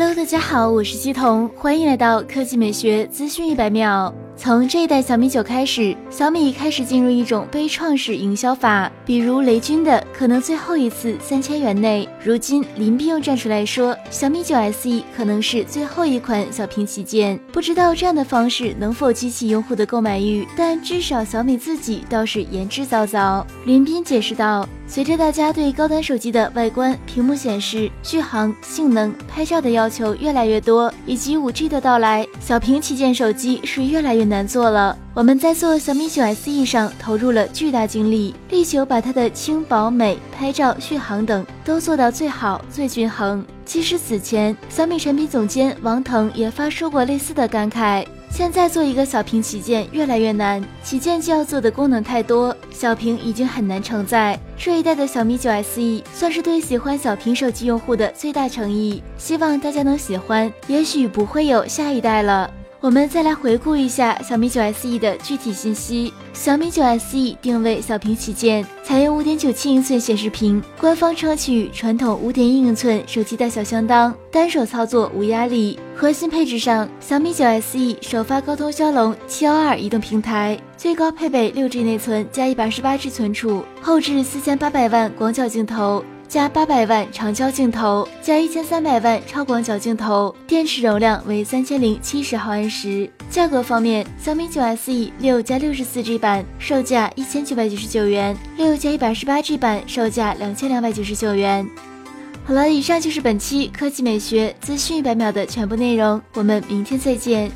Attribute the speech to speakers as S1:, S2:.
S1: Hello，大家好，我是西彤，欢迎来到科技美学资讯一百秒。从这一代小米九开始，小米开始进入一种悲怆式营销法，比如雷军的可能最后一次三千元内。如今林斌又站出来说，小米九 SE 可能是最后一款小屏旗舰。不知道这样的方式能否激起用户的购买欲，但至少小米自己倒是言之凿凿。林斌解释道。随着大家对高端手机的外观、屏幕显示、续航、性能、拍照的要求越来越多，以及五 G 的到来，小屏旗舰手机是越来越难做了。我们在做小米九 SE 上投入了巨大精力，力求把它的轻薄、美、拍照、续航等都做到最好、最均衡。其实此前，小米产品总监王腾也发出过类似的感慨。现在做一个小屏旗舰越来越难，旗舰就要做的功能太多，小屏已经很难承载。这一代的小米九 SE 算是对喜欢小屏手机用户的最大诚意，希望大家能喜欢。也许不会有下一代了。我们再来回顾一下小米九 SE 的具体信息。小米九 SE 定位小屏旗舰，采用五点九七英寸显示屏，官方称其与传统五点一英寸手机大小相当，单手操作无压力。核心配置上，小米九 SE 首发高通骁龙七幺二移动平台，最高配备六 G 内存加一百二十八 G 存储，后置四千八百万广角镜头。加八百万长焦镜头，加一千三百万超广角镜头，电池容量为三千零七十毫安时。价格方面，小米九 SE 六加六十四 G 版售价一千九百九十九元，六加一百二十八 G 版售价两千两百九十九元。好了，以上就是本期科技美学资讯一百秒的全部内容，我们明天再见。